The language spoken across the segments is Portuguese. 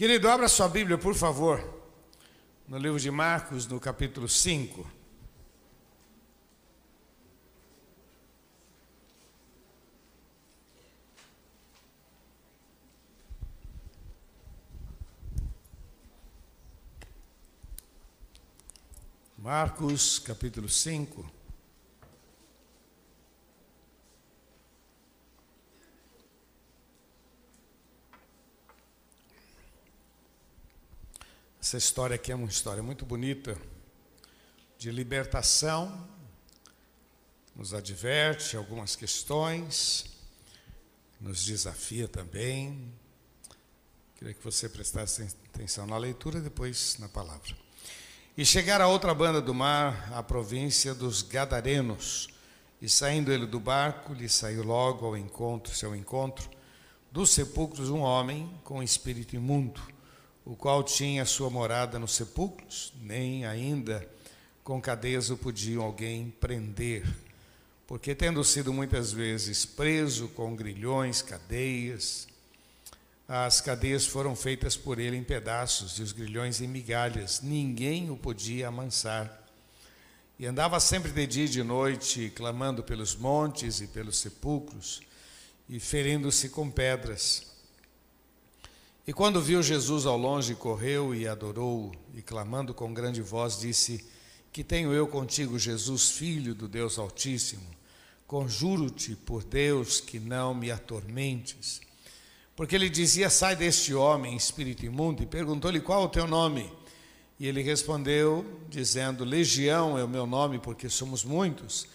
Querido, abra sua Bíblia, por favor, no livro de Marcos, no capítulo 5. Marcos, capítulo 5. Essa história aqui é uma história muito bonita, de libertação, nos adverte algumas questões, nos desafia também. Queria que você prestasse atenção na leitura depois na palavra. E chegar a outra banda do mar, a província dos Gadarenos, e saindo ele do barco, lhe saiu logo ao encontro, seu encontro, dos sepulcros um homem com espírito imundo o qual tinha sua morada nos sepulcros, nem ainda com cadeias o podiam alguém prender, porque tendo sido muitas vezes preso com grilhões, cadeias, as cadeias foram feitas por ele em pedaços e os grilhões em migalhas, ninguém o podia amansar. E andava sempre de dia e de noite, clamando pelos montes e pelos sepulcros, e ferindo-se com pedras. E quando viu Jesus ao longe, correu e adorou, e clamando com grande voz, disse: Que tenho eu contigo, Jesus, filho do Deus Altíssimo? Conjuro-te por Deus que não me atormentes. Porque ele dizia: Sai deste homem, espírito imundo, e perguntou-lhe qual o teu nome. E ele respondeu, dizendo: Legião é o meu nome, porque somos muitos.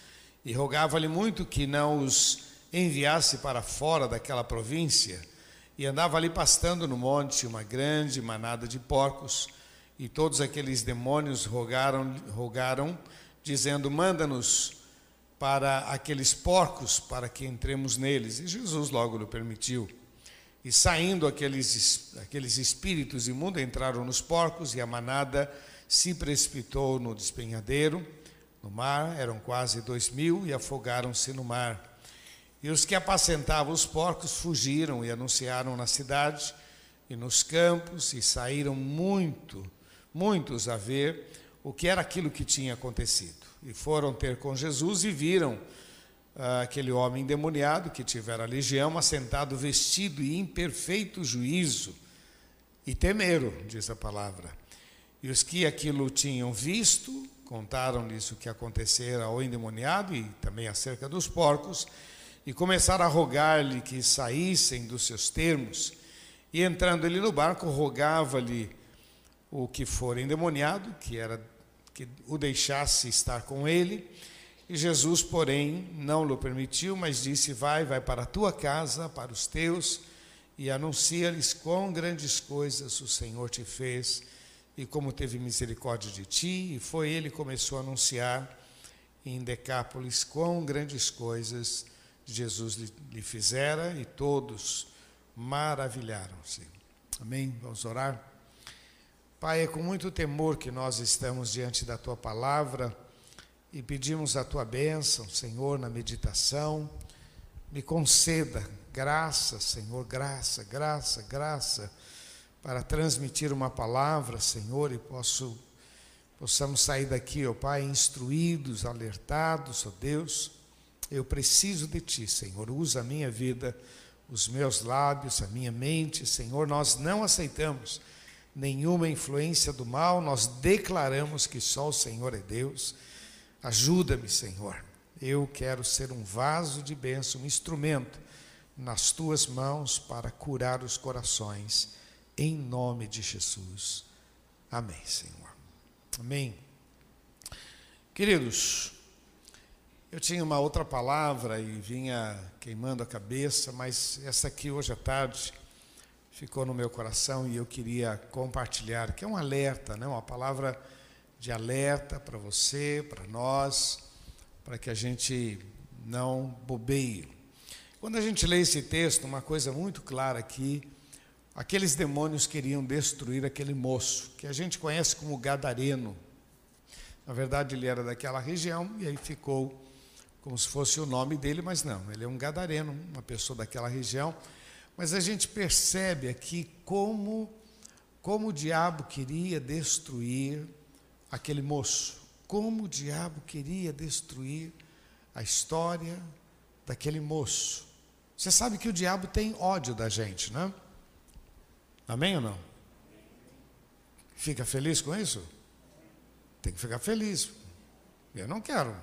E rogava-lhe muito que não os enviasse para fora daquela província. E andava ali pastando no monte uma grande manada de porcos, e todos aqueles demônios rogaram, rogaram dizendo: Manda-nos para aqueles porcos, para que entremos neles. E Jesus logo lhe permitiu. E saindo aqueles, aqueles espíritos imundos entraram nos porcos, e a manada se precipitou no despenhadeiro, no mar, eram quase dois mil, e afogaram-se no mar. E os que apacentavam os porcos fugiram e anunciaram na cidade e nos campos, e saíram muito, muitos a ver o que era aquilo que tinha acontecido. E foram ter com Jesus e viram ah, aquele homem endemoniado que tivera a legião, assentado, vestido e em perfeito juízo, e temeram, diz a palavra. E os que aquilo tinham visto, contaram-lhes o que acontecera ao endemoniado e também acerca dos porcos, e começaram a rogar-lhe que saíssem dos seus termos. E entrando ele no barco, rogava-lhe o que for endemoniado, que era que o deixasse estar com ele. E Jesus, porém, não lhe permitiu, mas disse: Vai, vai para a tua casa, para os teus, e anuncia-lhes quão grandes coisas o Senhor te fez e como teve misericórdia de ti. E foi ele que começou a anunciar em Decápolis quão grandes coisas Jesus lhe, fizera e todos maravilharam-se. Amém? Vamos orar? Pai, é com muito temor que nós estamos diante da tua palavra e pedimos a tua bênção, Senhor, na meditação. Me conceda graça, Senhor, graça, graça, graça, para transmitir uma palavra, Senhor, e posso, possamos sair daqui, ó Pai, instruídos, alertados, ó Deus eu preciso de Ti, Senhor. Usa a minha vida, os meus lábios, a minha mente, Senhor. Nós não aceitamos nenhuma influência do mal, nós declaramos que só o Senhor é Deus. Ajuda-me, Senhor. Eu quero ser um vaso de bênção, um instrumento nas tuas mãos para curar os corações, em nome de Jesus. Amém, Senhor. Amém. Queridos, eu tinha uma outra palavra e vinha queimando a cabeça, mas essa aqui hoje à tarde ficou no meu coração e eu queria compartilhar, que é um alerta, né? uma palavra de alerta para você, para nós, para que a gente não bobeie. Quando a gente lê esse texto, uma coisa muito clara aqui, aqueles demônios queriam destruir aquele moço, que a gente conhece como Gadareno. Na verdade, ele era daquela região e aí ficou como se fosse o nome dele, mas não, ele é um gadareno, uma pessoa daquela região. Mas a gente percebe aqui como como o diabo queria destruir aquele moço, como o diabo queria destruir a história daquele moço. Você sabe que o diabo tem ódio da gente, né? Amém ou não? Fica feliz com isso? Tem que ficar feliz. Eu não quero.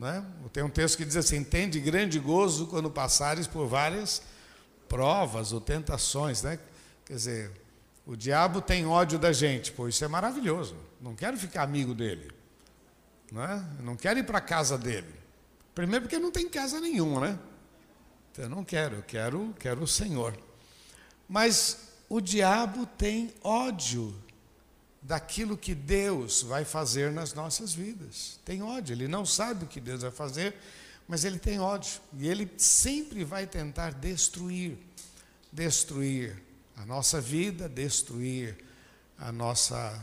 Né? Tem um texto que diz assim: Tende grande gozo quando passares por várias provas ou tentações. Né? Quer dizer, o diabo tem ódio da gente. Pô, isso é maravilhoso. Não quero ficar amigo dele. Né? Não quero ir para a casa dele. Primeiro porque não tem casa nenhuma, né? Então, eu não quero, eu quero, quero o Senhor. Mas o diabo tem ódio daquilo que Deus vai fazer nas nossas vidas. Tem ódio, ele não sabe o que Deus vai fazer, mas ele tem ódio. E ele sempre vai tentar destruir destruir a nossa vida, destruir a nossa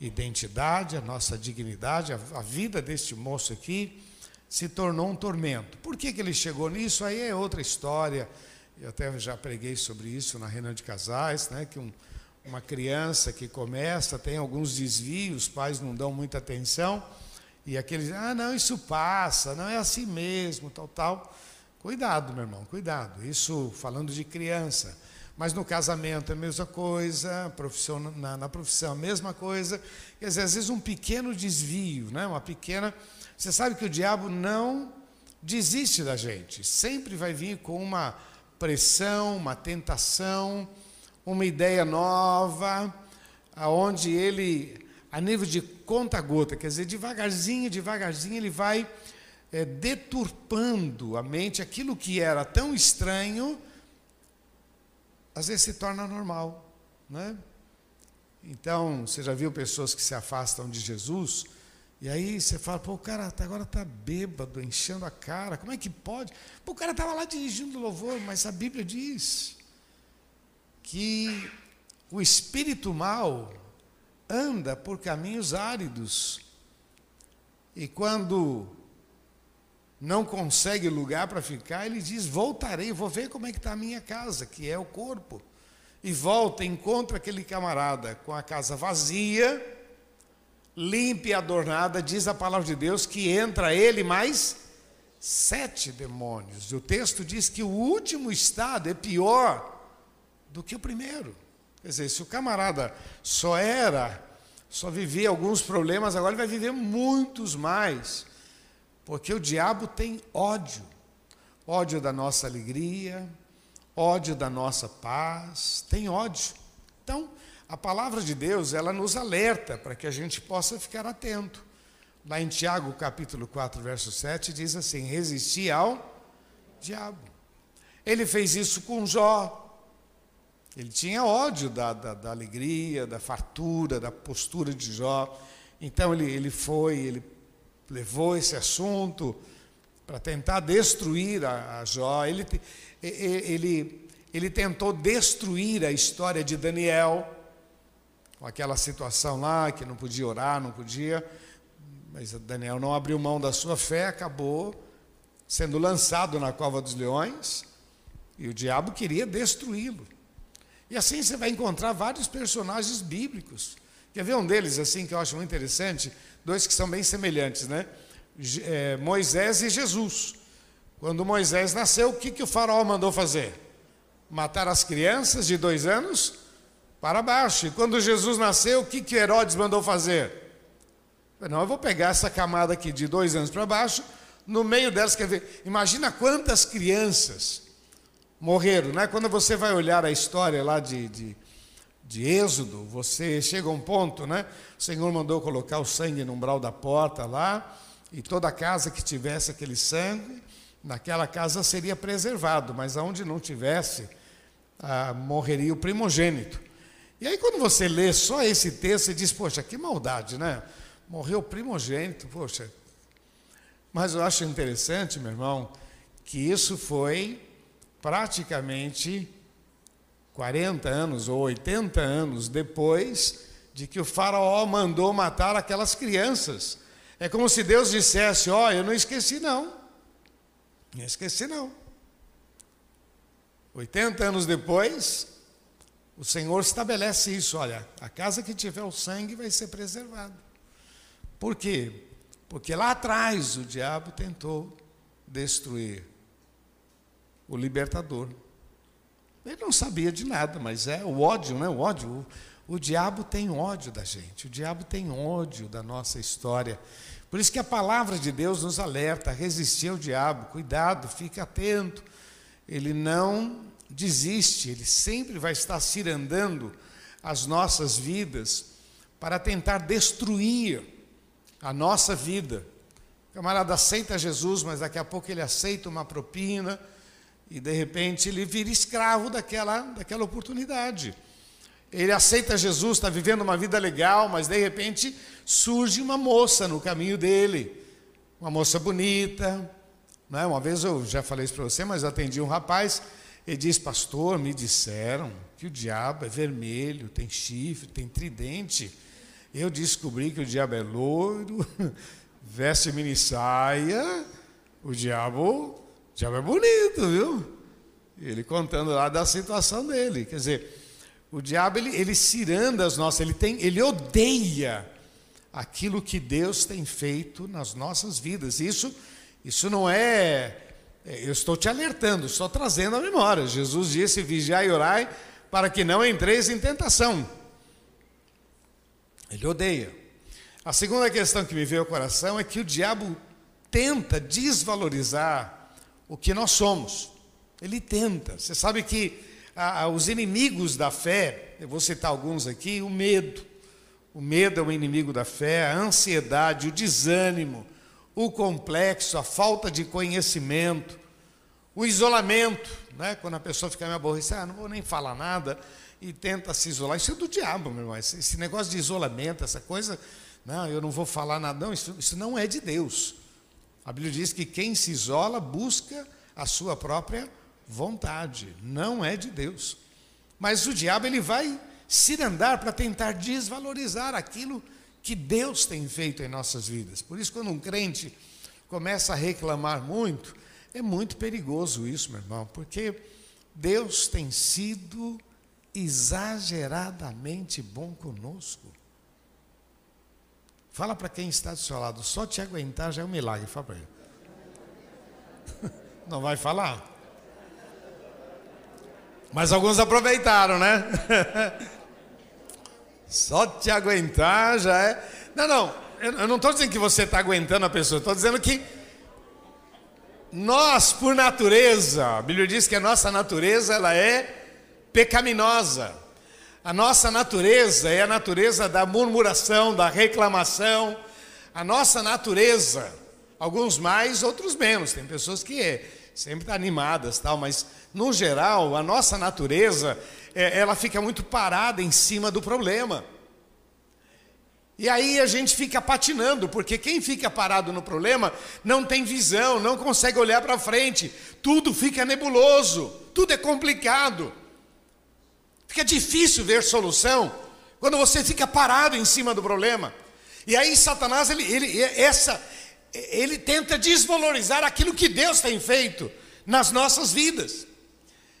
identidade, a nossa dignidade, a, a vida deste moço aqui se tornou um tormento. Por que, que ele chegou nisso? Aí é outra história. Eu até já preguei sobre isso na reunião de casais, né? Que um, uma criança que começa, tem alguns desvios, os pais não dão muita atenção, e aqueles, ah, não, isso passa, não é assim mesmo, tal, tal. Cuidado, meu irmão, cuidado. Isso falando de criança. Mas no casamento é a mesma coisa, na, na profissão a mesma coisa. Quer dizer, às vezes um pequeno desvio, né? uma pequena. Você sabe que o diabo não desiste da gente, sempre vai vir com uma pressão, uma tentação uma ideia nova, aonde ele, a nível de conta-gota, quer dizer, devagarzinho, devagarzinho, ele vai é, deturpando a mente, aquilo que era tão estranho, às vezes se torna normal, né? Então, você já viu pessoas que se afastam de Jesus, e aí você fala, pô, o cara agora está bêbado, enchendo a cara, como é que pode? Pô, o cara estava lá dirigindo louvor, mas a Bíblia diz que o espírito mal anda por caminhos áridos e quando não consegue lugar para ficar, ele diz: Voltarei, vou ver como é que está a minha casa, que é o corpo. E volta, encontra aquele camarada com a casa vazia, limpa e adornada, diz a palavra de Deus que entra ele mais sete demônios. E o texto diz que o último estado é pior do que o primeiro. Quer dizer, se o camarada só era, só vivia alguns problemas, agora ele vai viver muitos mais. Porque o diabo tem ódio. Ódio da nossa alegria, ódio da nossa paz, tem ódio. Então, a palavra de Deus, ela nos alerta para que a gente possa ficar atento. Lá em Tiago, capítulo 4, verso 7, diz assim: Resisti ao diabo. Ele fez isso com Jó, ele tinha ódio da, da, da, alegria, da fartura, da postura de Jó. Então ele, ele foi, ele levou esse assunto para tentar destruir a, a Jó. Ele, ele, ele tentou destruir a história de Daniel, com aquela situação lá, que não podia orar, não podia. Mas Daniel não abriu mão da sua fé, acabou sendo lançado na cova dos leões, e o diabo queria destruí-lo. E assim você vai encontrar vários personagens bíblicos. Quer ver um deles, assim, que eu acho muito interessante? Dois que são bem semelhantes, né? É, Moisés e Jesus. Quando Moisés nasceu, o que, que o faraó mandou fazer? Matar as crianças de dois anos para baixo. E quando Jesus nasceu, o que, que Herodes mandou fazer? Não, eu vou pegar essa camada aqui de dois anos para baixo, no meio delas, quer ver, imagina quantas crianças morreram. Né? Quando você vai olhar a história lá de, de, de Êxodo, você chega a um ponto, né? O Senhor mandou colocar o sangue no umbral da porta lá, e toda casa que tivesse aquele sangue, naquela casa seria preservado, mas aonde não tivesse, ah, morreria o primogênito. E aí, quando você lê só esse texto, você diz: Poxa, que maldade, né? Morreu o primogênito, poxa. Mas eu acho interessante, meu irmão, que isso foi praticamente 40 anos ou 80 anos depois de que o faraó mandou matar aquelas crianças. É como se Deus dissesse: Ó, oh, eu não esqueci, não. Não esqueci, não. 80 anos depois, o Senhor estabelece isso: olha, a casa que tiver o sangue vai ser preservada. Por quê? Porque lá atrás o diabo tentou destruir o libertador. Ele não sabia de nada, mas é o ódio, né? O ódio. O, o diabo tem ódio da gente, o diabo tem ódio da nossa história. Por isso que a palavra de Deus nos alerta resistir ao diabo. Cuidado, fique atento. Ele não desiste, ele sempre vai estar cirandando as nossas vidas para tentar destruir a nossa vida. O camarada aceita Jesus, mas daqui a pouco ele aceita uma propina e de repente ele vira escravo daquela, daquela oportunidade. Ele aceita Jesus, está vivendo uma vida legal, mas de repente surge uma moça no caminho dele, uma moça bonita. Né? Uma vez eu já falei isso para você, mas atendi um rapaz, ele diz: Pastor, me disseram que o diabo é vermelho, tem chifre, tem tridente. Eu descobri que o diabo é loiro, veste mini saia, o diabo diabo é bonito, viu? Ele contando lá da situação dele. Quer dizer, o diabo ele, ele ciranda as nossas, ele tem, ele odeia aquilo que Deus tem feito nas nossas vidas. Isso, isso não é, é eu estou te alertando, estou trazendo a memória. Jesus disse: vigiai e orai para que não entreis em tentação. Ele odeia. A segunda questão que me veio ao coração é que o diabo tenta desvalorizar o que nós somos. Ele tenta. Você sabe que os inimigos da fé, eu vou citar alguns aqui, o medo. O medo é o inimigo da fé, a ansiedade, o desânimo, o complexo, a falta de conhecimento, o isolamento, né? quando a pessoa fica meio aborrecida, ah, não vou nem falar nada, e tenta se isolar. Isso é do diabo, meu irmão. Esse negócio de isolamento, essa coisa, não, eu não vou falar nada, não, isso, isso não é de Deus. A Bíblia diz que quem se isola busca a sua própria vontade, não é de Deus. Mas o diabo ele vai cirandar para tentar desvalorizar aquilo que Deus tem feito em nossas vidas. Por isso, quando um crente começa a reclamar muito, é muito perigoso isso, meu irmão, porque Deus tem sido exageradamente bom conosco. Fala para quem está do seu lado, só te aguentar já é um milagre. Fala para ele. Não vai falar? Mas alguns aproveitaram, né? Só te aguentar já é. Não, não, eu não estou dizendo que você está aguentando a pessoa, estou dizendo que nós, por natureza, a Bíblia diz que a nossa natureza ela é pecaminosa. A nossa natureza é a natureza da murmuração, da reclamação. A nossa natureza, alguns mais, outros menos. Tem pessoas que é, sempre estão animadas, tal, mas no geral, a nossa natureza, é, ela fica muito parada em cima do problema. E aí a gente fica patinando, porque quem fica parado no problema não tem visão, não consegue olhar para frente, tudo fica nebuloso, tudo é complicado. Fica difícil ver solução quando você fica parado em cima do problema. E aí Satanás, ele, ele, essa, ele tenta desvalorizar aquilo que Deus tem feito nas nossas vidas.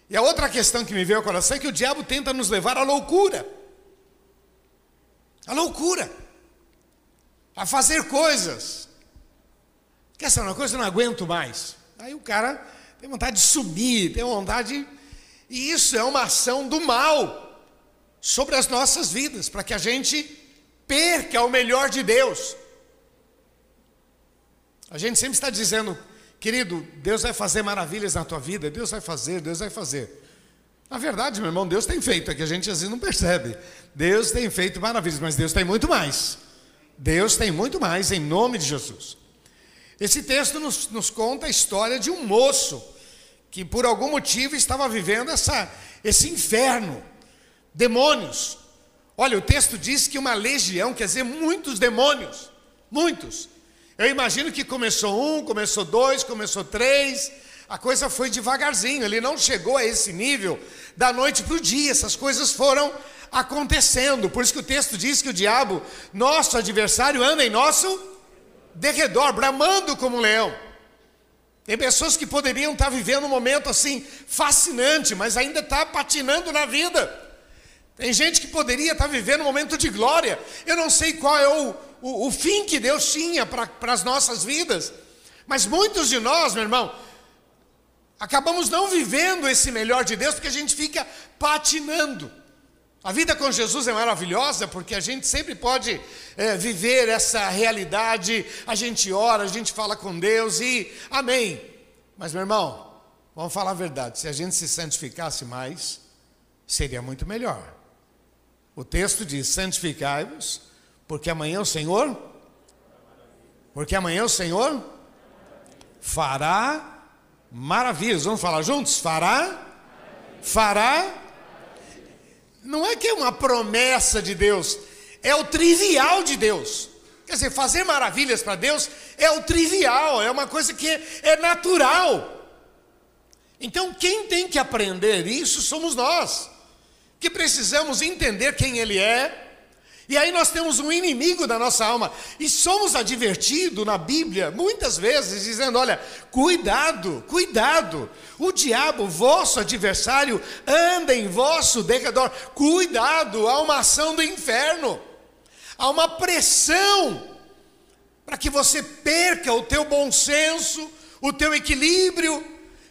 E a outra questão que me veio ao coração é que o diabo tenta nos levar à loucura. A loucura. A fazer coisas. Quer saber uma coisa? Eu não aguento mais. Aí o cara tem vontade de subir, tem vontade de e isso é uma ação do mal sobre as nossas vidas, para que a gente perca o melhor de Deus. A gente sempre está dizendo, querido, Deus vai fazer maravilhas na tua vida, Deus vai fazer, Deus vai fazer. Na verdade, meu irmão, Deus tem feito, é que a gente às vezes não percebe. Deus tem feito maravilhas, mas Deus tem muito mais. Deus tem muito mais, em nome de Jesus. Esse texto nos, nos conta a história de um moço que por algum motivo estava vivendo essa, esse inferno. Demônios. Olha, o texto diz que uma legião, quer dizer, muitos demônios. Muitos. Eu imagino que começou um, começou dois, começou três. A coisa foi devagarzinho, ele não chegou a esse nível da noite para o dia, essas coisas foram acontecendo. Por isso que o texto diz que o diabo, nosso adversário, anda em nosso derredor, bramando como um leão. Tem pessoas que poderiam estar vivendo um momento assim fascinante, mas ainda está patinando na vida. Tem gente que poderia estar vivendo um momento de glória. Eu não sei qual é o, o, o fim que Deus tinha para as nossas vidas. Mas muitos de nós, meu irmão, acabamos não vivendo esse melhor de Deus porque a gente fica patinando. A vida com Jesus é maravilhosa porque a gente sempre pode é, viver essa realidade. A gente ora, a gente fala com Deus e amém. Mas, meu irmão, vamos falar a verdade: se a gente se santificasse mais, seria muito melhor. O texto diz: santificai-vos, porque amanhã o Senhor, porque amanhã o Senhor fará maravilhas. Vamos falar juntos? Fará, fará. Não é que é uma promessa de Deus, é o trivial de Deus. Quer dizer, fazer maravilhas para Deus é o trivial, é uma coisa que é natural. Então, quem tem que aprender isso somos nós que precisamos entender quem Ele é. E aí nós temos um inimigo da nossa alma e somos advertidos na Bíblia muitas vezes dizendo: olha, cuidado, cuidado. O diabo, vosso adversário, anda em vosso derredor. Cuidado, há uma ação do inferno. Há uma pressão para que você perca o teu bom senso, o teu equilíbrio.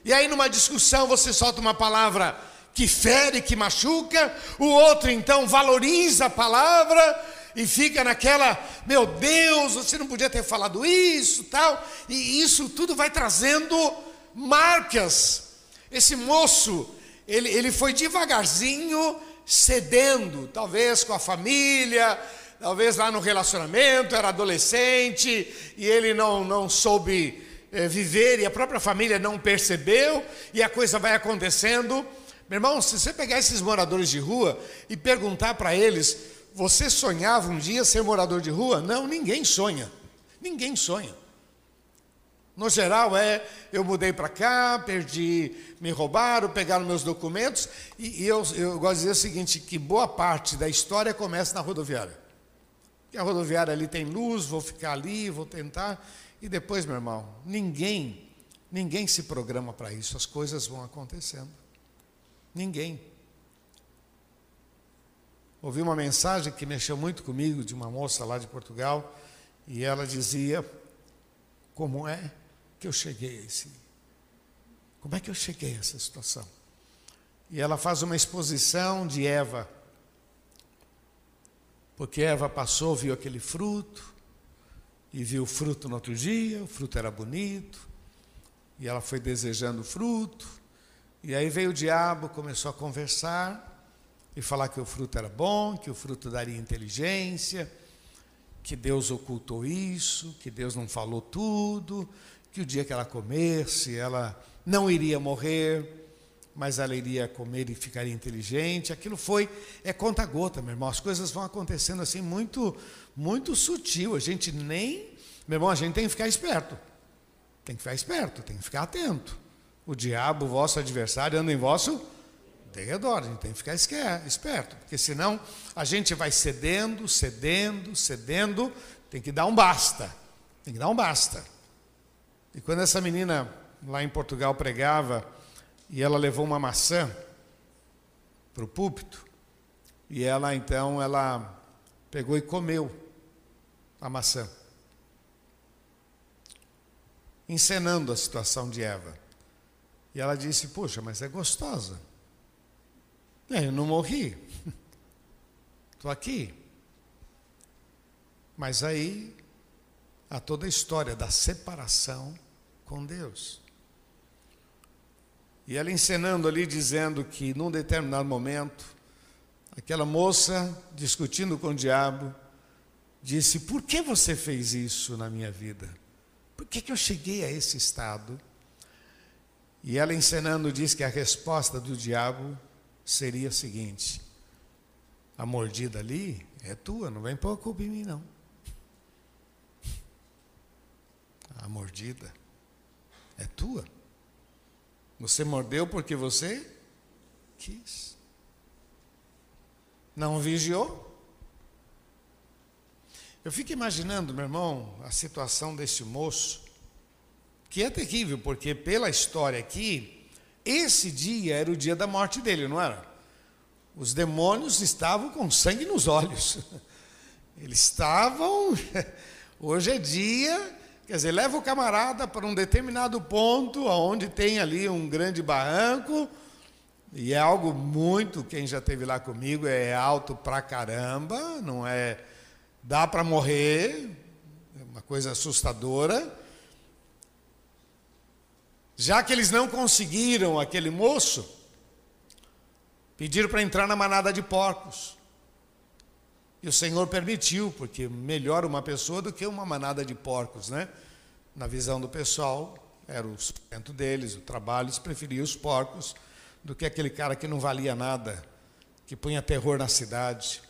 E aí numa discussão você solta uma palavra que fere, que machuca, o outro então valoriza a palavra e fica naquela, meu Deus, você não podia ter falado isso, tal, e isso tudo vai trazendo marcas. Esse moço, ele, ele foi devagarzinho cedendo, talvez com a família, talvez lá no relacionamento, era adolescente, e ele não, não soube é, viver, e a própria família não percebeu, e a coisa vai acontecendo. Meu irmão, se você pegar esses moradores de rua e perguntar para eles, você sonhava um dia ser morador de rua? Não, ninguém sonha. Ninguém sonha. No geral é, eu mudei para cá, perdi, me roubaram, pegaram meus documentos, e, e eu, eu gosto de dizer o seguinte, que boa parte da história começa na rodoviária. Que a rodoviária ali tem luz, vou ficar ali, vou tentar, e depois, meu irmão, ninguém, ninguém se programa para isso, as coisas vão acontecendo. Ninguém. Ouvi uma mensagem que mexeu muito comigo de uma moça lá de Portugal e ela dizia: Como é que eu cheguei a esse. Como é que eu cheguei a essa situação? E ela faz uma exposição de Eva. Porque Eva passou, viu aquele fruto, e viu o fruto no outro dia, o fruto era bonito, e ela foi desejando o fruto, e aí veio o diabo, começou a conversar e falar que o fruto era bom, que o fruto daria inteligência, que Deus ocultou isso, que Deus não falou tudo, que o dia que ela comesse, ela não iria morrer, mas ela iria comer e ficaria inteligente. Aquilo foi é conta gota, meu irmão. As coisas vão acontecendo assim muito muito sutil. A gente nem, meu irmão, a gente tem que ficar esperto. Tem que ficar esperto, tem que ficar atento. O diabo, vosso adversário, anda em vosso derredor. A gente tem que ficar esperto, porque senão a gente vai cedendo, cedendo, cedendo. Tem que dar um basta. Tem que dar um basta. E quando essa menina lá em Portugal pregava, e ela levou uma maçã para o púlpito, e ela então ela pegou e comeu a maçã, encenando a situação de Eva. E ela disse: Puxa, mas é gostosa. É, eu não morri. Estou aqui. Mas aí há toda a história da separação com Deus. E ela encenando ali, dizendo que num determinado momento, aquela moça, discutindo com o diabo, disse: Por que você fez isso na minha vida? Por que, que eu cheguei a esse estado? E ela encenando diz que a resposta do diabo seria a seguinte: a mordida ali é tua, não vem pôr a culpa em mim, não. A mordida é tua. Você mordeu porque você quis. Não vigiou. Eu fico imaginando, meu irmão, a situação desse moço que é terrível, porque pela história aqui, esse dia era o dia da morte dele, não era? os demônios estavam com sangue nos olhos. Eles estavam. Hoje é dia, quer dizer, leva o camarada para um determinado ponto, onde tem ali um grande barranco, e é algo muito, quem já esteve lá comigo, é alto pra caramba, não é. dá para morrer, é uma coisa assustadora. Já que eles não conseguiram aquele moço, pediram para entrar na manada de porcos. E o Senhor permitiu, porque melhor uma pessoa do que uma manada de porcos, né? Na visão do pessoal, era o sustento deles, o trabalho, eles preferiam os porcos do que aquele cara que não valia nada, que punha terror na cidade,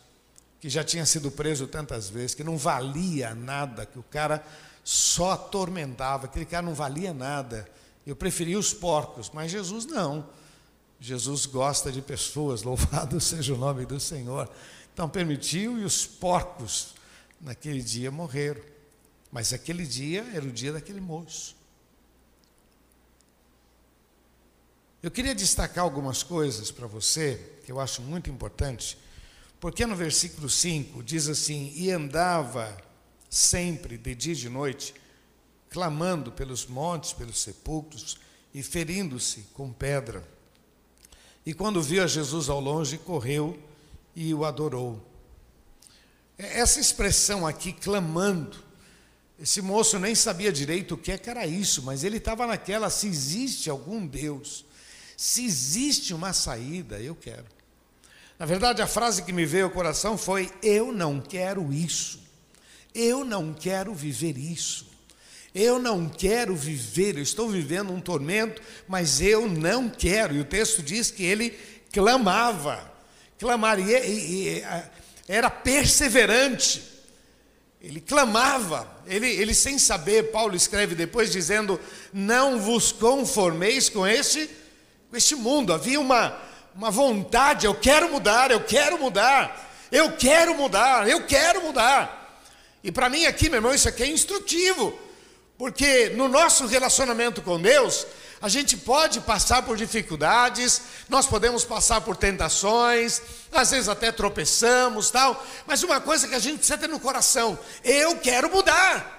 que já tinha sido preso tantas vezes, que não valia nada, que o cara só atormentava, aquele cara não valia nada. Eu preferia os porcos, mas Jesus não. Jesus gosta de pessoas, louvado seja o nome do Senhor. Então permitiu e os porcos naquele dia morreram. Mas aquele dia era o dia daquele moço. Eu queria destacar algumas coisas para você, que eu acho muito importante, porque no versículo 5 diz assim: E andava sempre, de dia e de noite, clamando pelos montes, pelos sepulcros e ferindo-se com pedra. E quando viu a Jesus ao longe, correu e o adorou. Essa expressão aqui, clamando, esse moço nem sabia direito o que, é que era isso, mas ele estava naquela: se existe algum Deus, se existe uma saída, eu quero. Na verdade, a frase que me veio ao coração foi: Eu não quero isso, eu não quero viver isso. Eu não quero viver, eu estou vivendo um tormento, mas eu não quero. E o texto diz que ele clamava, clamar, e, e, e era perseverante. Ele clamava, ele, ele sem saber, Paulo escreve depois dizendo: Não vos conformeis com este, com este mundo. Havia uma, uma vontade, eu quero mudar, eu quero mudar, eu quero mudar, eu quero mudar. E para mim aqui, meu irmão, isso aqui é instrutivo. Porque no nosso relacionamento com Deus, a gente pode passar por dificuldades, nós podemos passar por tentações, às vezes até tropeçamos, tal, mas uma coisa que a gente precisa ter no coração, eu quero mudar.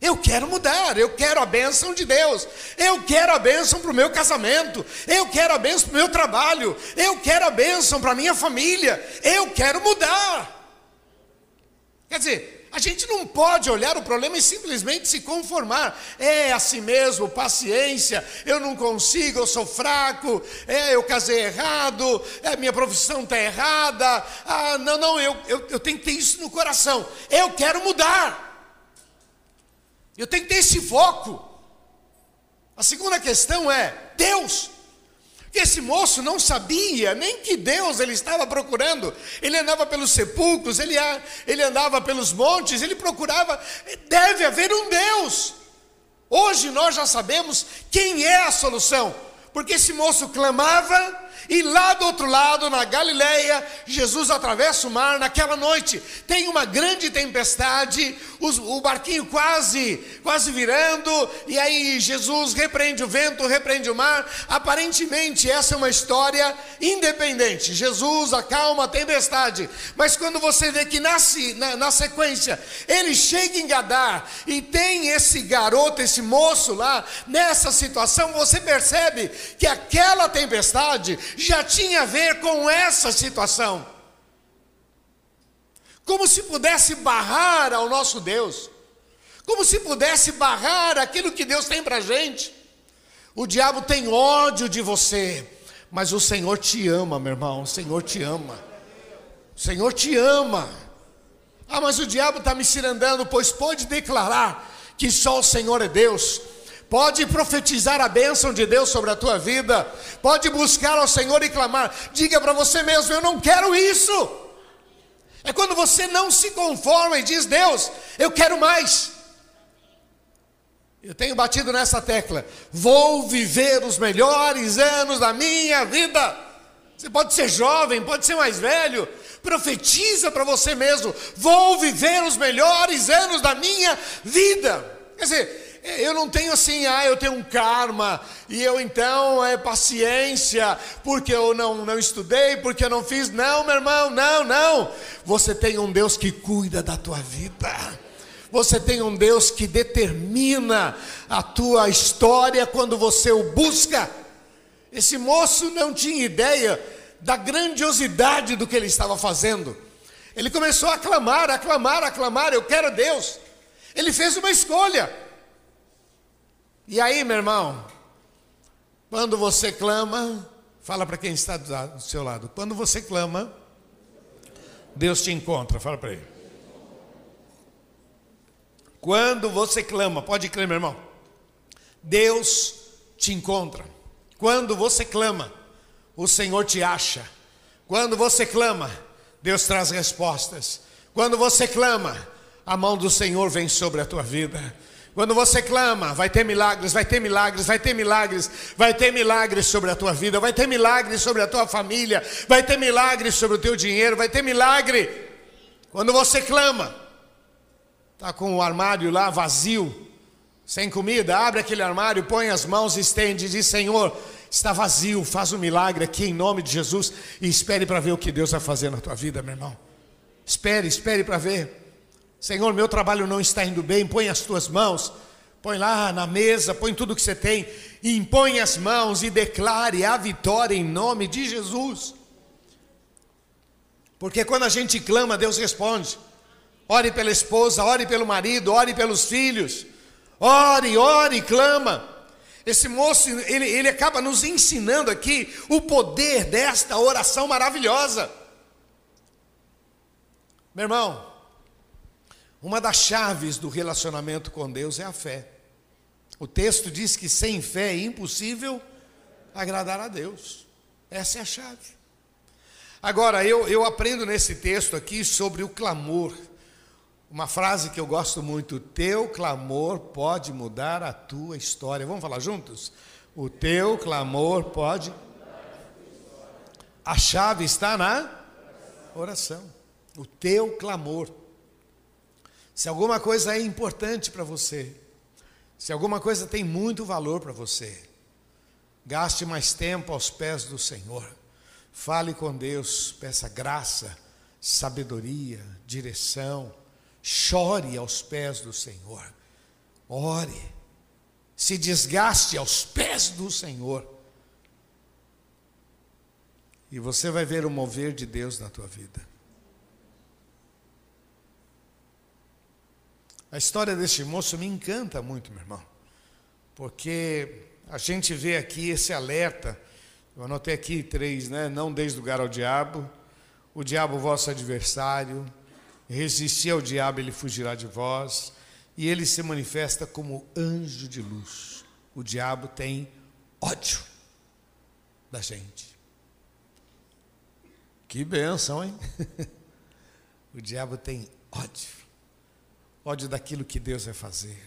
Eu quero mudar, eu quero a bênção de Deus, eu quero a bênção para o meu casamento, eu quero a bênção para o meu trabalho, eu quero a bênção para a minha família, eu quero mudar. Quer dizer, a gente não pode olhar o problema e simplesmente se conformar. É assim mesmo, paciência, eu não consigo, eu sou fraco, é, eu casei errado, é, minha profissão está errada. Ah, não, não, eu, eu, eu tenho que ter isso no coração. Eu quero mudar. Eu tenho que ter esse foco. A segunda questão é: Deus, esse moço não sabia nem que Deus ele estava procurando. Ele andava pelos sepulcros, ele, ele andava pelos montes, ele procurava. Deve haver um Deus. Hoje nós já sabemos quem é a solução, porque esse moço clamava e lá do outro lado, na Galileia, Jesus atravessa o mar naquela noite. Tem uma grande tempestade, o barquinho quase, quase virando, e aí Jesus repreende o vento, repreende o mar. Aparentemente, essa é uma história independente. Jesus acalma a tempestade, mas quando você vê que nasce na, na sequência, ele chega em Gadar e tem esse garoto, esse moço lá, nessa situação, você percebe que aquela tempestade já tinha a ver com essa situação. Como se pudesse barrar ao nosso Deus, como se pudesse barrar aquilo que Deus tem para a gente. O diabo tem ódio de você, mas o Senhor te ama, meu irmão, o Senhor te ama. O Senhor te ama. Ah, mas o diabo está me cirandando, pois pode declarar que só o Senhor é Deus Pode profetizar a bênção de Deus sobre a tua vida. Pode buscar ao Senhor e clamar. Diga para você mesmo: Eu não quero isso. É quando você não se conforma e diz: Deus, eu quero mais. Eu tenho batido nessa tecla. Vou viver os melhores anos da minha vida. Você pode ser jovem, pode ser mais velho. Profetiza para você mesmo: Vou viver os melhores anos da minha vida. Quer dizer, eu não tenho assim, ah, eu tenho um karma, e eu então é paciência, porque eu não, não estudei, porque eu não fiz. Não, meu irmão, não, não. Você tem um Deus que cuida da tua vida. Você tem um Deus que determina a tua história quando você o busca. Esse moço não tinha ideia da grandiosidade do que ele estava fazendo. Ele começou a clamar, a clamar, a clamar: Eu quero Deus. Ele fez uma escolha. E aí, meu irmão, quando você clama, fala para quem está do seu lado: quando você clama, Deus te encontra. Fala para ele. Quando você clama, pode crer, meu irmão, Deus te encontra. Quando você clama, o Senhor te acha. Quando você clama, Deus traz respostas. Quando você clama, a mão do Senhor vem sobre a tua vida. Quando você clama, vai ter milagres, vai ter milagres, vai ter milagres, vai ter milagres sobre a tua vida, vai ter milagres sobre a tua família, vai ter milagres sobre o teu dinheiro, vai ter milagre. Quando você clama, está com o armário lá vazio, sem comida, abre aquele armário, põe as mãos, estende e diz: Senhor, está vazio, faz um milagre aqui em nome de Jesus e espere para ver o que Deus vai fazer na tua vida, meu irmão. Espere, espere para ver. Senhor, meu trabalho não está indo bem, põe as tuas mãos, põe lá na mesa, põe tudo que você tem, e impõe as mãos e declare a vitória em nome de Jesus. Porque quando a gente clama, Deus responde. Ore pela esposa, ore pelo marido, ore pelos filhos. Ore, ore, clama. Esse moço, ele, ele acaba nos ensinando aqui o poder desta oração maravilhosa. Meu irmão, uma das chaves do relacionamento com Deus é a fé. O texto diz que sem fé é impossível agradar a Deus. Essa é a chave. Agora, eu, eu aprendo nesse texto aqui sobre o clamor. Uma frase que eu gosto muito: teu clamor pode mudar a tua história. Vamos falar juntos? O teu clamor pode. A chave está na oração. O teu clamor. Se alguma coisa é importante para você, se alguma coisa tem muito valor para você, gaste mais tempo aos pés do Senhor. Fale com Deus, peça graça, sabedoria, direção. Chore aos pés do Senhor. Ore. Se desgaste aos pés do Senhor. E você vai ver o mover de Deus na tua vida. A história deste moço me encanta muito, meu irmão, porque a gente vê aqui esse alerta. Eu anotei aqui três, né? Não deis lugar ao diabo, o diabo vosso adversário, resistir ao diabo, ele fugirá de vós, e ele se manifesta como anjo de luz. O diabo tem ódio da gente. Que benção, hein? o diabo tem ódio ódio daquilo que Deus vai fazer,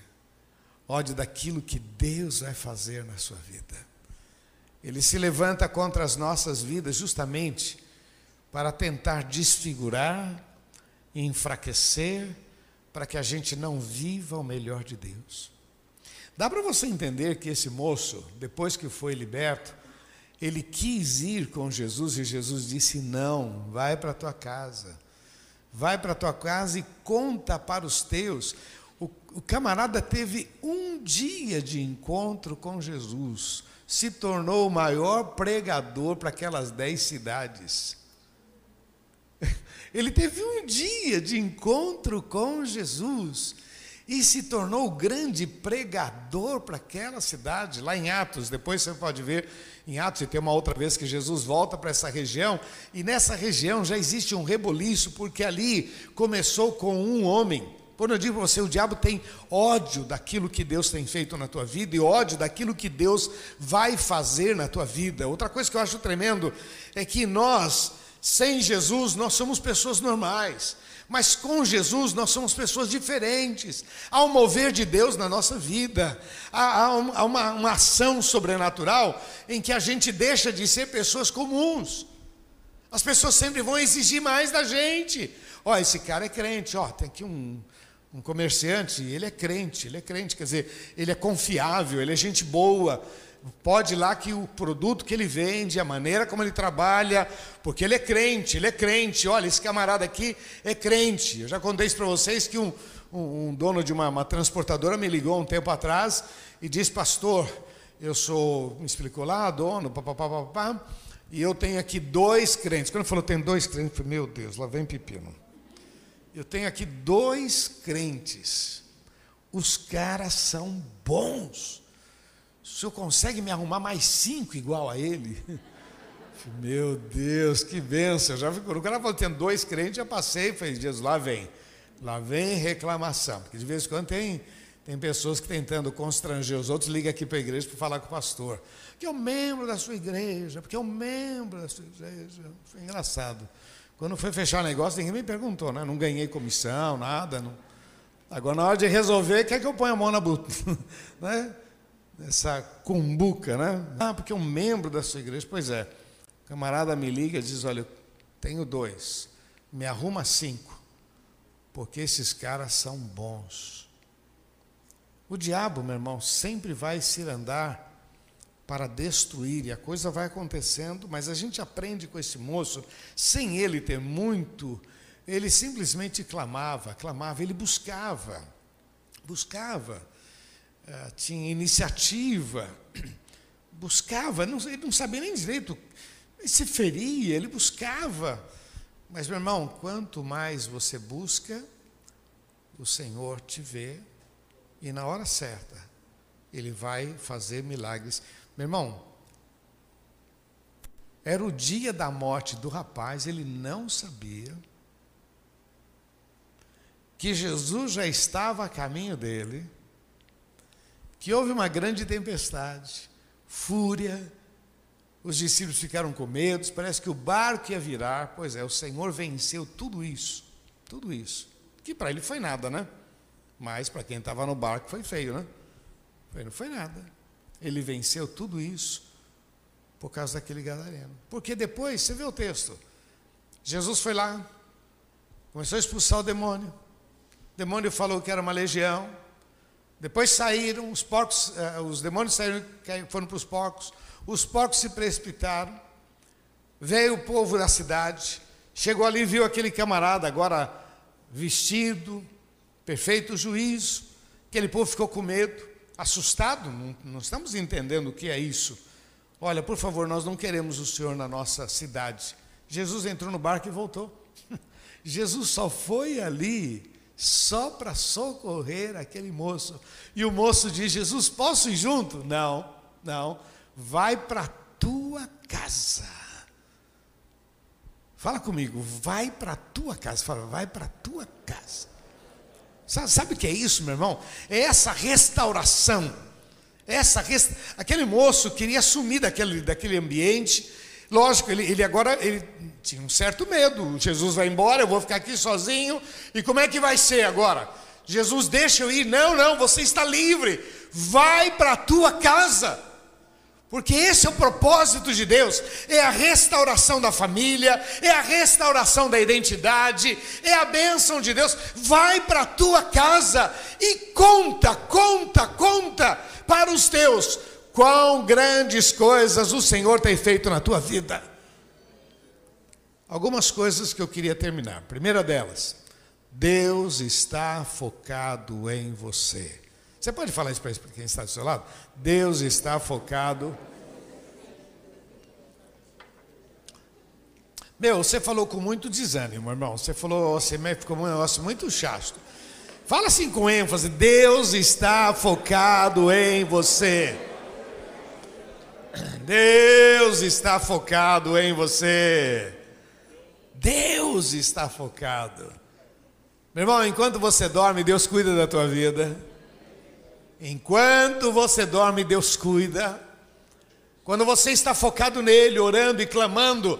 ódio daquilo que Deus vai fazer na sua vida. Ele se levanta contra as nossas vidas justamente para tentar desfigurar enfraquecer, para que a gente não viva o melhor de Deus. Dá para você entender que esse moço, depois que foi liberto, ele quis ir com Jesus e Jesus disse: Não, vai para a tua casa vai para a tua casa e conta para os teus. O, o camarada teve um dia de encontro com Jesus, se tornou o maior pregador para aquelas dez cidades. Ele teve um dia de encontro com Jesus e se tornou o grande pregador para aquela cidade, lá em Atos. Depois você pode ver em Atos, e tem uma outra vez que Jesus volta para essa região, e nessa região já existe um reboliço, porque ali começou com um homem. Quando eu digo para você, o diabo tem ódio daquilo que Deus tem feito na tua vida e ódio daquilo que Deus vai fazer na tua vida. Outra coisa que eu acho tremendo é que nós, sem Jesus, nós somos pessoas normais. Mas com Jesus nós somos pessoas diferentes. Há um mover de Deus na nossa vida. Há, há uma, uma ação sobrenatural em que a gente deixa de ser pessoas comuns. As pessoas sempre vão exigir mais da gente. Ó, esse cara é crente, ó, tem aqui um, Um comerciante, ele é crente, ele é crente, quer dizer, ele é confiável, ele é gente boa. Pode ir lá que o produto que ele vende, a maneira como ele trabalha, porque ele é crente, ele é crente. Olha, esse camarada aqui é crente. Eu já contei isso para vocês que um, um, um, dono de uma, uma transportadora me ligou um tempo atrás e disse, pastor, eu sou, me explicou lá, dono, papapá, papapá, e eu tenho aqui dois crentes. Quando ele falou, tem dois crentes, eu falei, meu Deus, lá vem pepino. Eu tenho aqui dois crentes. Os caras são bons. O senhor consegue me arrumar mais cinco igual a ele? Meu Deus, que benção. Já ficou. O cara falou: tem dois crentes, já passei, fez Jesus, lá vem. Lá vem reclamação. Porque de vez em quando tem, tem pessoas que tentando constranger os outros, liga aqui para a igreja para falar com o pastor. Que é um membro da sua igreja, porque é um membro da sua igreja. Foi engraçado. Quando foi fechar o negócio, ninguém me perguntou, né? Não ganhei comissão, nada. Não. Agora, na hora de resolver, quer que eu ponha a mão na buta? né? Essa cumbuca, né? Ah, porque é um membro da sua igreja. Pois é. O camarada me liga e diz: Olha, eu tenho dois, me arruma cinco, porque esses caras são bons. O diabo, meu irmão, sempre vai se andar para destruir, e a coisa vai acontecendo, mas a gente aprende com esse moço, sem ele ter muito, ele simplesmente clamava, clamava, ele buscava, buscava, eh, tinha iniciativa, buscava, não, ele não sabia nem direito, se feria, ele buscava. Mas, meu irmão, quanto mais você busca, o Senhor te vê e na hora certa ele vai fazer milagres. Meu irmão, era o dia da morte do rapaz, ele não sabia que Jesus já estava a caminho dele, que houve uma grande tempestade, fúria, os discípulos ficaram com medo, parece que o barco ia virar. Pois é, o Senhor venceu tudo isso, tudo isso. Que para ele foi nada, né? Mas para quem estava no barco foi feio, né? Não foi nada. Ele venceu tudo isso por causa daquele gadareno. Porque depois, você vê o texto, Jesus foi lá, começou a expulsar o demônio. O demônio falou que era uma legião. Depois saíram, os porcos, eh, os demônios saíram, foram para os porcos. Os porcos se precipitaram. Veio o povo da cidade, chegou ali e viu aquele camarada agora vestido, perfeito juízo. Aquele povo ficou com medo assustado, não, não estamos entendendo o que é isso. Olha, por favor, nós não queremos o Senhor na nossa cidade. Jesus entrou no barco e voltou. Jesus só foi ali só para socorrer aquele moço. E o moço diz: Jesus, posso ir junto? Não, não. Vai para tua casa. Fala comigo, vai para tua casa. Fala, vai para tua casa. Sabe o que é isso, meu irmão? É essa restauração. Essa resta... Aquele moço queria sumir daquele, daquele ambiente. Lógico, ele, ele agora ele tinha um certo medo. Jesus vai embora, eu vou ficar aqui sozinho. E como é que vai ser agora? Jesus, deixa eu ir. Não, não, você está livre. Vai para a tua casa. Porque esse é o propósito de Deus, é a restauração da família, é a restauração da identidade, é a bênção de Deus. Vai para a tua casa e conta, conta, conta para os teus quão grandes coisas o Senhor tem feito na tua vida. Algumas coisas que eu queria terminar. Primeira delas, Deus está focado em você. Você pode falar isso para quem está do seu lado? Deus está focado. Meu, você falou com muito desânimo, irmão. Você falou, você ficou um negócio muito chato. Fala assim com ênfase: Deus está focado em você. Deus está focado em você. Deus está focado. Meu irmão, enquanto você dorme, Deus cuida da tua vida. Enquanto você dorme, Deus cuida. Quando você está focado nele, orando e clamando.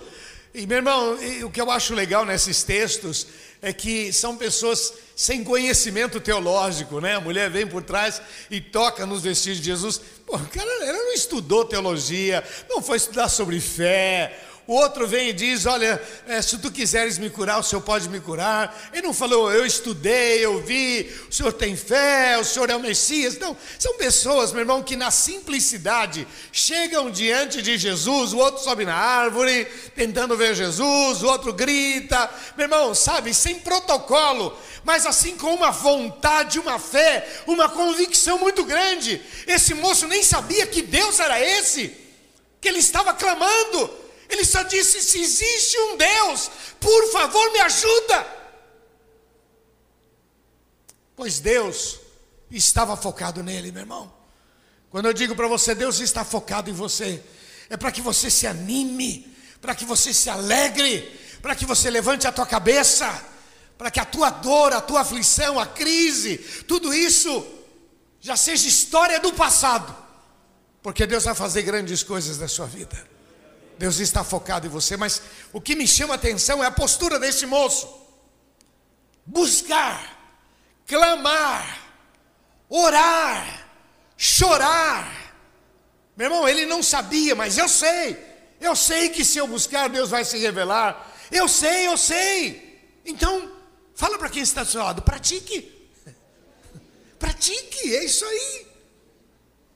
E meu irmão, o que eu acho legal nesses textos é que são pessoas sem conhecimento teológico, né? A mulher vem por trás e toca nos vestidos de Jesus. Pô, cara ela não estudou teologia, não foi estudar sobre fé. O outro vem e diz: Olha, é, se tu quiseres me curar, o Senhor pode me curar. Ele não falou: Eu estudei, eu vi, o Senhor tem fé, o Senhor é o Messias. Não, são pessoas, meu irmão, que na simplicidade chegam diante de Jesus. O outro sobe na árvore, tentando ver Jesus, o outro grita. Meu irmão, sabe, sem protocolo, mas assim com uma vontade, uma fé, uma convicção muito grande. Esse moço nem sabia que Deus era esse, que ele estava clamando. Ele só disse: se existe um Deus, por favor me ajuda. Pois Deus estava focado nele, meu irmão. Quando eu digo para você, Deus está focado em você, é para que você se anime, para que você se alegre, para que você levante a tua cabeça, para que a tua dor, a tua aflição, a crise, tudo isso já seja história do passado, porque Deus vai fazer grandes coisas na sua vida. Deus está focado em você, mas o que me chama a atenção é a postura desse moço. Buscar, clamar, orar, chorar. Meu irmão, ele não sabia, mas eu sei. Eu sei que se eu buscar, Deus vai se revelar. Eu sei, eu sei. Então, fala para quem está do seu lado, pratique. Pratique, é isso aí.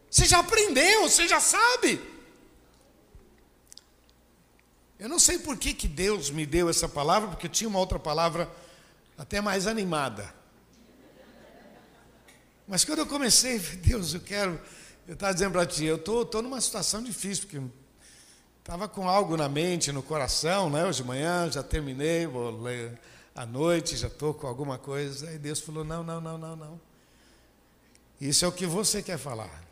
Você já aprendeu, você já sabe. Eu não sei por que, que Deus me deu essa palavra, porque tinha uma outra palavra até mais animada. Mas quando eu comecei, Deus, eu quero. Eu estava dizendo para ti, eu estou tô, tô numa situação difícil, porque estava com algo na mente, no coração, né? Hoje de manhã já terminei, vou ler à noite, já estou com alguma coisa. Aí Deus falou: não, não, não, não, não. Isso é o que você quer falar.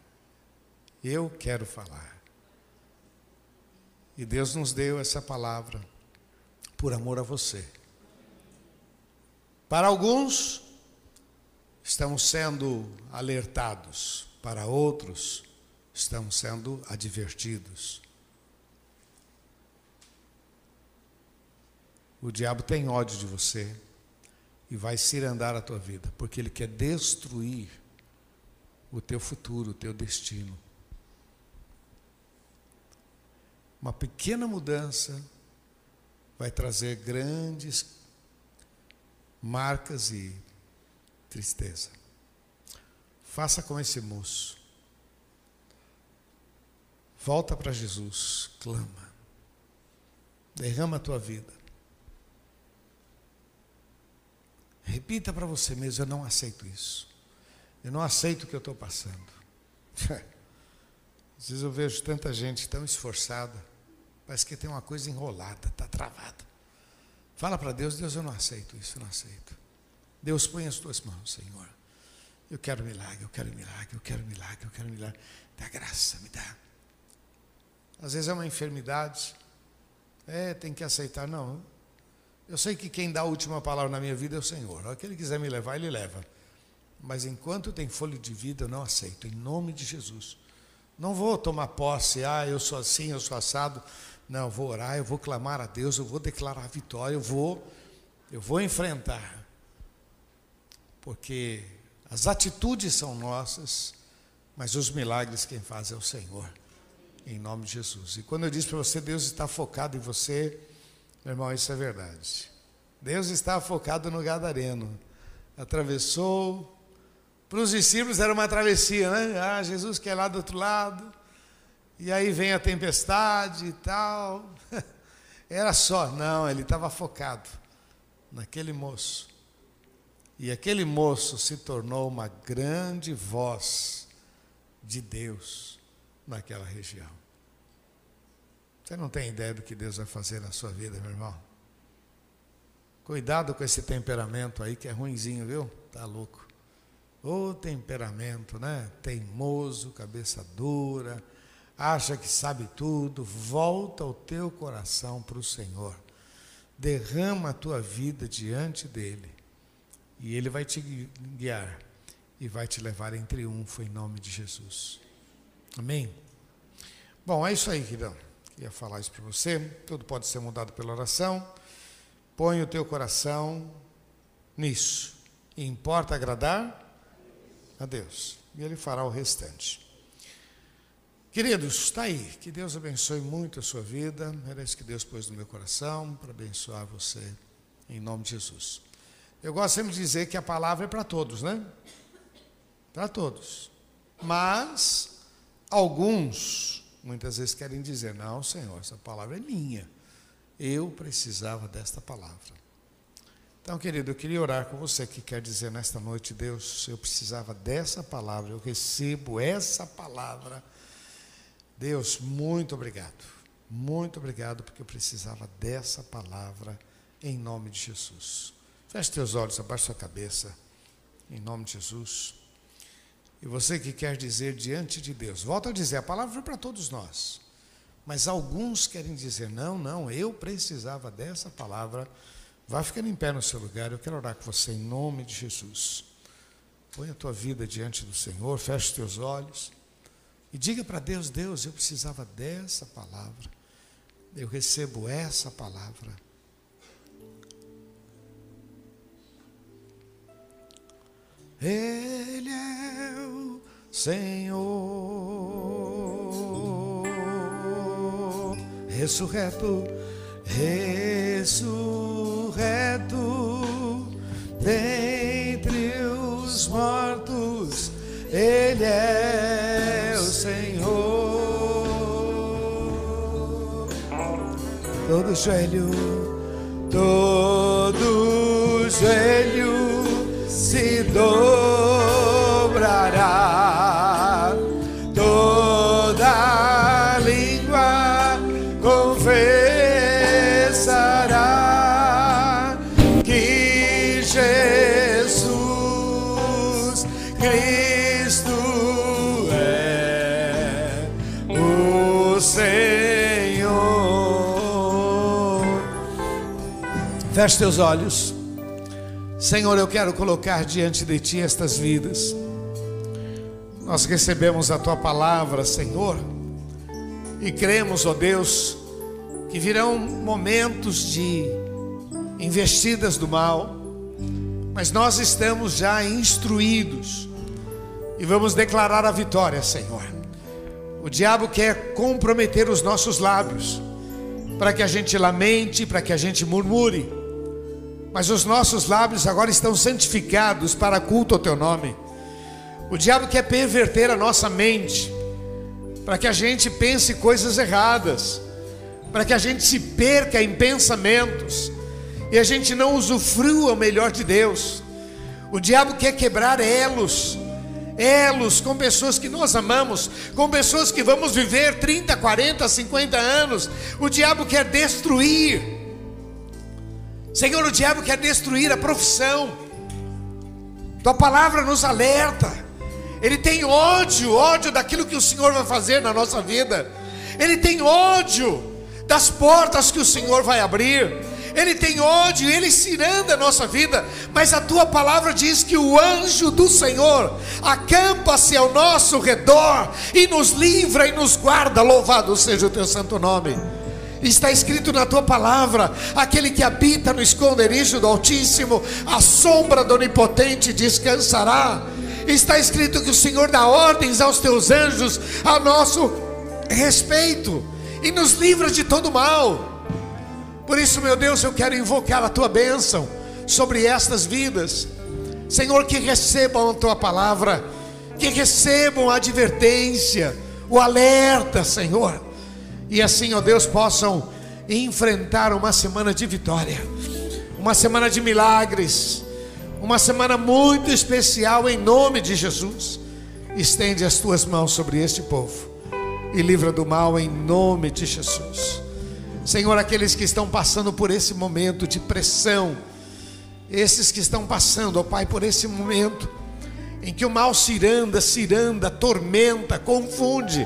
Eu quero falar. E Deus nos deu essa palavra por amor a você. Para alguns, estamos sendo alertados, para outros, estamos sendo advertidos. O diabo tem ódio de você e vai cirandar a tua vida, porque ele quer destruir o teu futuro, o teu destino. Uma pequena mudança vai trazer grandes marcas e tristeza. Faça como esse moço. Volta para Jesus, clama. Derrama a tua vida. Repita para você mesmo: eu não aceito isso. Eu não aceito o que eu estou passando. Às vezes eu vejo tanta gente tão esforçada Parece que tem uma coisa enrolada, está travada. Fala para Deus, Deus, eu não aceito isso, eu não aceito. Deus, põe as tuas mãos, Senhor. Eu quero milagre, eu quero milagre, eu quero milagre, eu quero milagre. Dá graça, me dá. Às vezes é uma enfermidade. É, tem que aceitar. Não. Eu sei que quem dá a última palavra na minha vida é o Senhor. O que Ele quiser me levar, Ele leva. Mas enquanto tem folha de vida, eu não aceito. Em nome de Jesus. Não vou tomar posse, ah, eu sou assim, eu sou assado. Não, eu vou orar, eu vou clamar a Deus, eu vou declarar vitória, eu vou, eu vou enfrentar. Porque as atitudes são nossas, mas os milagres quem faz é o Senhor. Em nome de Jesus. E quando eu disse para você, Deus está focado em você, meu irmão, isso é verdade. Deus está focado no Gadareno. Atravessou. Para os discípulos era uma travessia, né? Ah, Jesus quer lá do outro lado. E aí vem a tempestade e tal. Era só, não, ele estava focado naquele moço. E aquele moço se tornou uma grande voz de Deus naquela região. Você não tem ideia do que Deus vai fazer na sua vida, meu irmão? Cuidado com esse temperamento aí que é ruinzinho, viu? Tá louco. O temperamento, né? Teimoso, cabeça dura, acha que sabe tudo, volta o teu coração para o Senhor. Derrama a tua vida diante dele. E ele vai te guiar e vai te levar em triunfo em nome de Jesus. Amém? Bom, é isso aí, queridão. Queria falar isso para você. Tudo pode ser mudado pela oração. Põe o teu coração nisso. E importa agradar a Deus. E Ele fará o restante. Queridos, está aí. Que Deus abençoe muito a sua vida. Isso que Deus pôs no meu coração para abençoar você, em nome de Jesus. Eu gosto sempre de dizer que a palavra é para todos, né? Para todos. Mas alguns muitas vezes querem dizer: Não, Senhor, essa palavra é minha. Eu precisava desta palavra. Então, querido, eu queria orar com você que quer dizer nesta noite, Deus, eu precisava dessa palavra, eu recebo essa palavra. Deus, muito obrigado. Muito obrigado porque eu precisava dessa palavra em nome de Jesus. Feche teus olhos, abaixe sua cabeça em nome de Jesus. E você que quer dizer diante de Deus, volta a dizer, a palavra foi para todos nós. Mas alguns querem dizer, não, não, eu precisava dessa palavra Vai ficando em pé no seu lugar, eu quero orar com você em nome de Jesus. Põe a tua vida diante do Senhor, feche os teus olhos e diga para Deus: Deus, eu precisava dessa palavra, eu recebo essa palavra. Ele é o Senhor, ressurreto, ressurreto. Dentre os mortos, Ele é Joelho, todo joelho se dobrará, Feche teus olhos. Senhor, eu quero colocar diante de Ti estas vidas. Nós recebemos a Tua palavra, Senhor, e cremos, ó Deus, que virão momentos de investidas do mal, mas nós estamos já instruídos e vamos declarar a vitória, Senhor. O diabo quer comprometer os nossos lábios, para que a gente lamente, para que a gente murmure mas os nossos lábios agora estão santificados para culto ao teu nome. O diabo quer perverter a nossa mente, para que a gente pense coisas erradas, para que a gente se perca em pensamentos e a gente não usufrua o melhor de Deus. O diabo quer quebrar elos, elos com pessoas que nós amamos, com pessoas que vamos viver 30, 40, 50 anos. O diabo quer destruir Senhor, o diabo quer destruir a profissão. Tua palavra nos alerta. Ele tem ódio, ódio daquilo que o Senhor vai fazer na nossa vida. Ele tem ódio das portas que o Senhor vai abrir. Ele tem ódio, ele ciranda a nossa vida, mas a tua palavra diz que o anjo do Senhor acampa-se ao nosso redor e nos livra e nos guarda. Louvado seja o teu santo nome. Está escrito na tua palavra: aquele que habita no esconderijo do Altíssimo, a sombra do Onipotente descansará. Está escrito que o Senhor dá ordens aos teus anjos a nosso respeito e nos livra de todo mal. Por isso, meu Deus, eu quero invocar a tua bênção sobre estas vidas. Senhor, que recebam a tua palavra, que recebam a advertência, o alerta, Senhor e assim, ó Deus, possam enfrentar uma semana de vitória, uma semana de milagres, uma semana muito especial em nome de Jesus. Estende as tuas mãos sobre este povo e livra do mal em nome de Jesus. Senhor, aqueles que estão passando por esse momento de pressão, esses que estão passando, ó Pai, por esse momento em que o mal ciranda, ciranda, tormenta, confunde,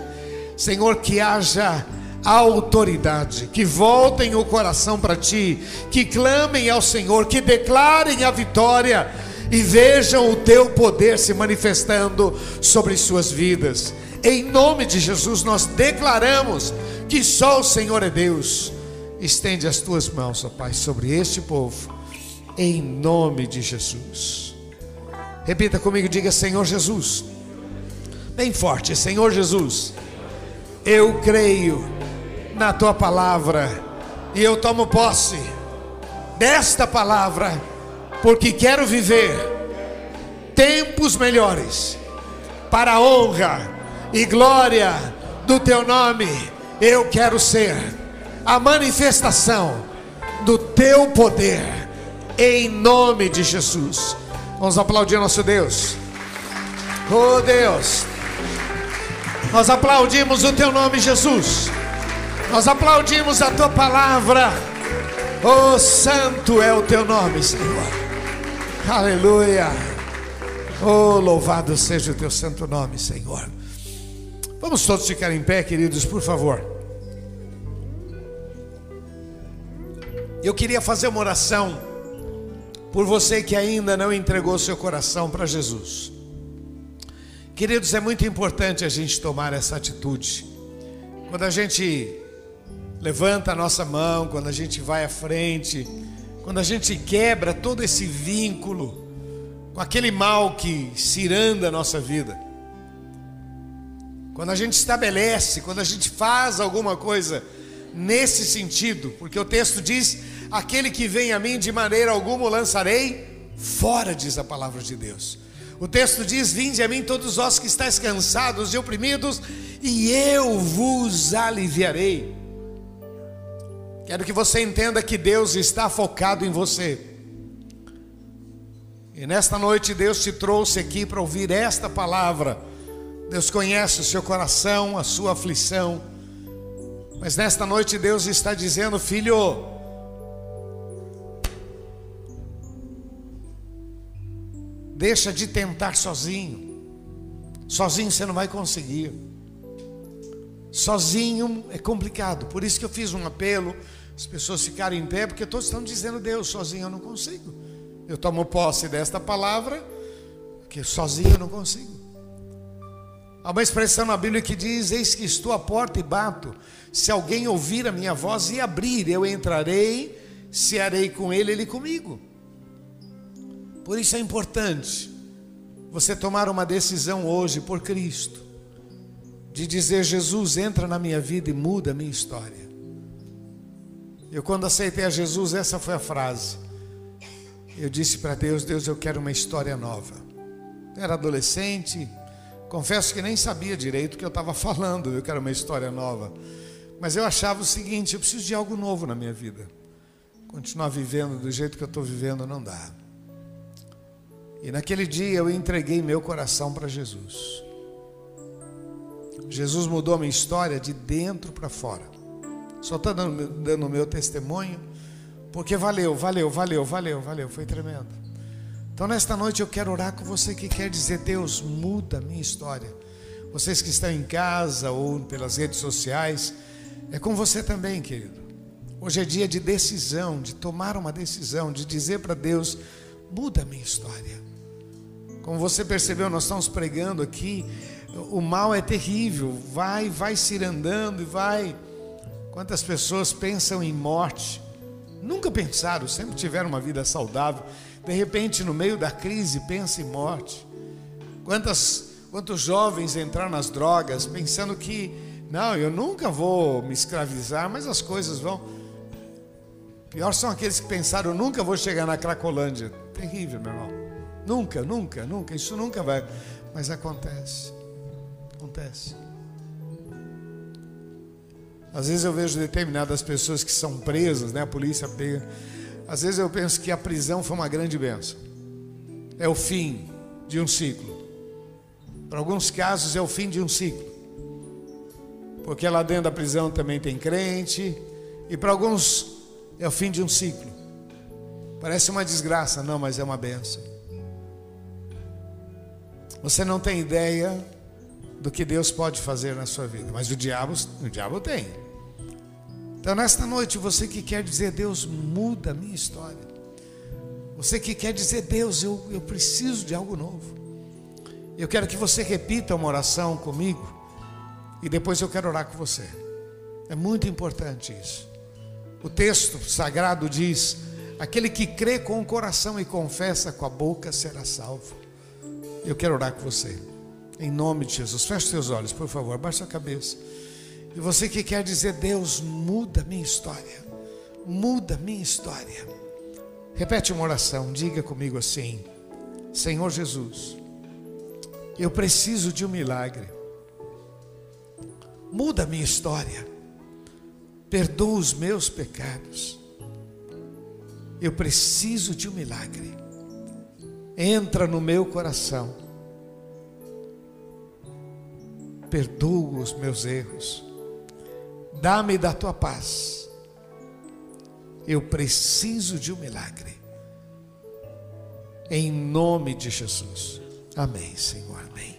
Senhor, que haja autoridade, que voltem o coração para ti, que clamem ao Senhor, que declarem a vitória e vejam o teu poder se manifestando sobre suas vidas. Em nome de Jesus, nós declaramos que só o Senhor é Deus. Estende as tuas mãos, ó Pai, sobre este povo, em nome de Jesus. Repita comigo, diga Senhor Jesus. Bem forte, Senhor Jesus Eu creio na tua palavra e eu tomo posse desta palavra, porque quero viver tempos melhores para a honra e glória do teu nome. Eu quero ser a manifestação do teu poder, em nome de Jesus. Vamos aplaudir nosso Deus. Oh Deus, nós aplaudimos o teu nome, Jesus. Nós aplaudimos a tua palavra. Oh, santo é o teu nome, Senhor. Aleluia. Oh, louvado seja o teu santo nome, Senhor. Vamos todos ficar em pé, queridos, por favor. Eu queria fazer uma oração por você que ainda não entregou seu coração para Jesus. Queridos, é muito importante a gente tomar essa atitude. Quando a gente levanta a nossa mão, quando a gente vai à frente, quando a gente quebra todo esse vínculo com aquele mal que ciranda a nossa vida. Quando a gente estabelece, quando a gente faz alguma coisa nesse sentido, porque o texto diz: aquele que vem a mim de maneira alguma o lançarei fora, diz a palavra de Deus. O texto diz: Vinde a mim todos vós que estáis cansados e oprimidos, e eu vos aliviarei. Quero que você entenda que Deus está focado em você. E nesta noite Deus te trouxe aqui para ouvir esta palavra. Deus conhece o seu coração, a sua aflição. Mas nesta noite Deus está dizendo, filho, deixa de tentar sozinho. Sozinho você não vai conseguir. Sozinho é complicado. Por isso que eu fiz um apelo, as pessoas ficarem em pé, porque todos estão dizendo, Deus, sozinho eu não consigo. Eu tomo posse desta palavra, que sozinho eu não consigo. Há uma expressão na Bíblia que diz: Eis que estou à porta e bato. Se alguém ouvir a minha voz e abrir, eu entrarei, cearei com ele, ele comigo. Por isso é importante você tomar uma decisão hoje por Cristo, de dizer: Jesus, entra na minha vida e muda a minha história. Eu, quando aceitei a Jesus, essa foi a frase. Eu disse para Deus: Deus, eu quero uma história nova. Eu era adolescente, confesso que nem sabia direito o que eu estava falando, eu quero uma história nova. Mas eu achava o seguinte: eu preciso de algo novo na minha vida. Continuar vivendo do jeito que eu estou vivendo não dá. E naquele dia eu entreguei meu coração para Jesus. Jesus mudou a minha história de dentro para fora. Só estou dando o meu testemunho porque valeu, valeu, valeu, valeu, valeu, foi tremendo. Então nesta noite eu quero orar com você que quer dizer, Deus, muda a minha história. Vocês que estão em casa ou pelas redes sociais, é com você também, querido. Hoje é dia de decisão, de tomar uma decisão, de dizer para Deus, muda a minha história. Como você percebeu, nós estamos pregando aqui, o mal é terrível, vai, vai cirandando e vai. Quantas pessoas pensam em morte? Nunca pensaram, sempre tiveram uma vida saudável. De repente, no meio da crise, pensa em morte. Quantas, quantos jovens entraram nas drogas pensando que, não, eu nunca vou me escravizar, mas as coisas vão. Pior são aqueles que pensaram, eu nunca vou chegar na Cracolândia. Terrível, meu irmão. Nunca, nunca, nunca. Isso nunca vai. Mas acontece. Acontece. Às vezes eu vejo determinadas pessoas que são presas, né? A polícia pega. Às vezes eu penso que a prisão foi uma grande benção. É o fim de um ciclo. Para alguns casos é o fim de um ciclo. Porque lá dentro da prisão também tem crente. E para alguns é o fim de um ciclo. Parece uma desgraça, não, mas é uma benção. Você não tem ideia do que Deus pode fazer na sua vida, mas o diabo, o diabo tem. Então, nesta noite, você que quer dizer, Deus, muda a minha história. Você que quer dizer, Deus, eu, eu preciso de algo novo. Eu quero que você repita uma oração comigo. E depois eu quero orar com você. É muito importante isso. O texto sagrado diz: aquele que crê com o coração e confessa com a boca será salvo. Eu quero orar com você. Em nome de Jesus. Feche seus olhos, por favor. Baixe a cabeça. E você que quer dizer, Deus, muda minha história, muda minha história. Repete uma oração, diga comigo assim: Senhor Jesus, eu preciso de um milagre. Muda minha história, perdoa os meus pecados. Eu preciso de um milagre. Entra no meu coração, perdoa os meus erros Dá-me da tua paz. Eu preciso de um milagre. Em nome de Jesus. Amém, Senhor. Amém.